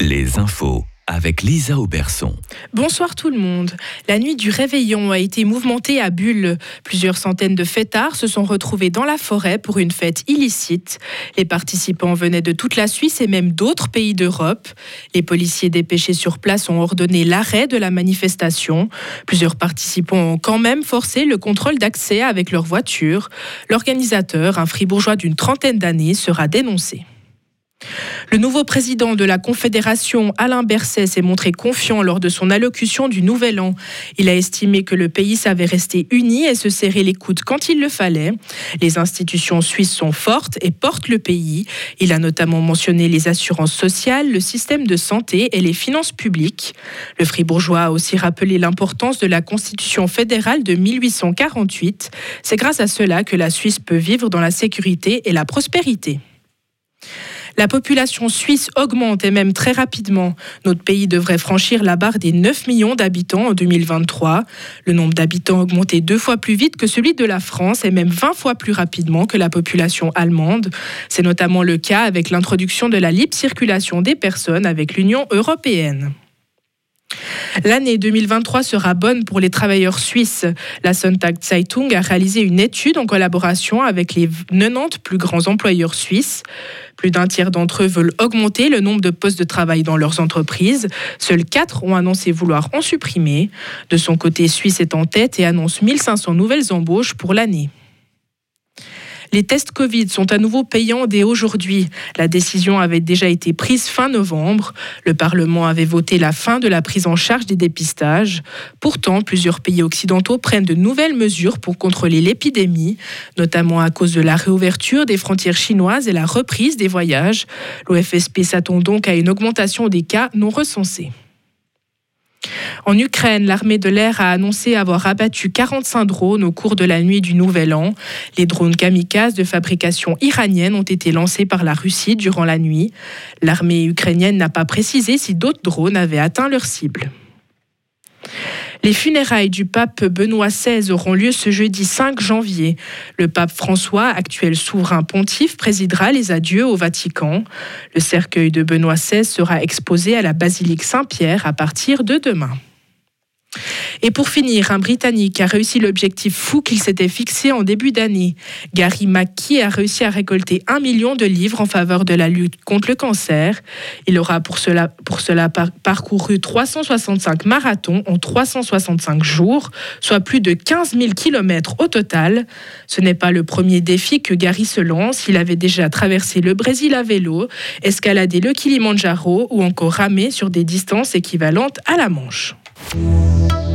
les infos avec Lisa Auberson. Bonsoir tout le monde. La nuit du réveillon a été mouvementée à Bulle. Plusieurs centaines de fêtards se sont retrouvés dans la forêt pour une fête illicite. Les participants venaient de toute la Suisse et même d'autres pays d'Europe. Les policiers dépêchés sur place ont ordonné l'arrêt de la manifestation. Plusieurs participants ont quand même forcé le contrôle d'accès avec leur voiture. L'organisateur, un fribourgeois d'une trentaine d'années, sera dénoncé. Le nouveau président de la Confédération, Alain Berset, s'est montré confiant lors de son allocution du Nouvel An. Il a estimé que le pays savait rester uni et se serrer les coudes quand il le fallait. Les institutions suisses sont fortes et portent le pays. Il a notamment mentionné les assurances sociales, le système de santé et les finances publiques. Le Fribourgeois a aussi rappelé l'importance de la Constitution fédérale de 1848. C'est grâce à cela que la Suisse peut vivre dans la sécurité et la prospérité. La population suisse augmente et même très rapidement. Notre pays devrait franchir la barre des 9 millions d'habitants en 2023. Le nombre d'habitants a augmenté deux fois plus vite que celui de la France et même 20 fois plus rapidement que la population allemande. C'est notamment le cas avec l'introduction de la libre circulation des personnes avec l'Union européenne. L'année 2023 sera bonne pour les travailleurs suisses. La Sonntag Zeitung a réalisé une étude en collaboration avec les 90 plus grands employeurs suisses. Plus d'un tiers d'entre eux veulent augmenter le nombre de postes de travail dans leurs entreprises. Seuls quatre ont annoncé vouloir en supprimer. De son côté, Suisse est en tête et annonce 1500 nouvelles embauches pour l'année. Les tests Covid sont à nouveau payants dès aujourd'hui. La décision avait déjà été prise fin novembre. Le Parlement avait voté la fin de la prise en charge des dépistages. Pourtant, plusieurs pays occidentaux prennent de nouvelles mesures pour contrôler l'épidémie, notamment à cause de la réouverture des frontières chinoises et la reprise des voyages. L'OFSP s'attend donc à une augmentation des cas non recensés. En Ukraine, l'armée de l'air a annoncé avoir abattu 45 drones au cours de la nuit du Nouvel An. Les drones kamikazes de fabrication iranienne ont été lancés par la Russie durant la nuit. L'armée ukrainienne n'a pas précisé si d'autres drones avaient atteint leur cible. Les funérailles du pape Benoît XVI auront lieu ce jeudi 5 janvier. Le pape François, actuel souverain pontife, présidera les adieux au Vatican. Le cercueil de Benoît XVI sera exposé à la basilique Saint-Pierre à partir de demain. Et pour finir, un Britannique a réussi l'objectif fou qu'il s'était fixé en début d'année. Gary McKee a réussi à récolter un million de livres en faveur de la lutte contre le cancer. Il aura pour cela, pour cela parcouru 365 marathons en 365 jours, soit plus de 15 000 kilomètres au total. Ce n'est pas le premier défi que Gary se lance. Il avait déjà traversé le Brésil à vélo, escaladé le Kilimanjaro ou encore ramé sur des distances équivalentes à la Manche.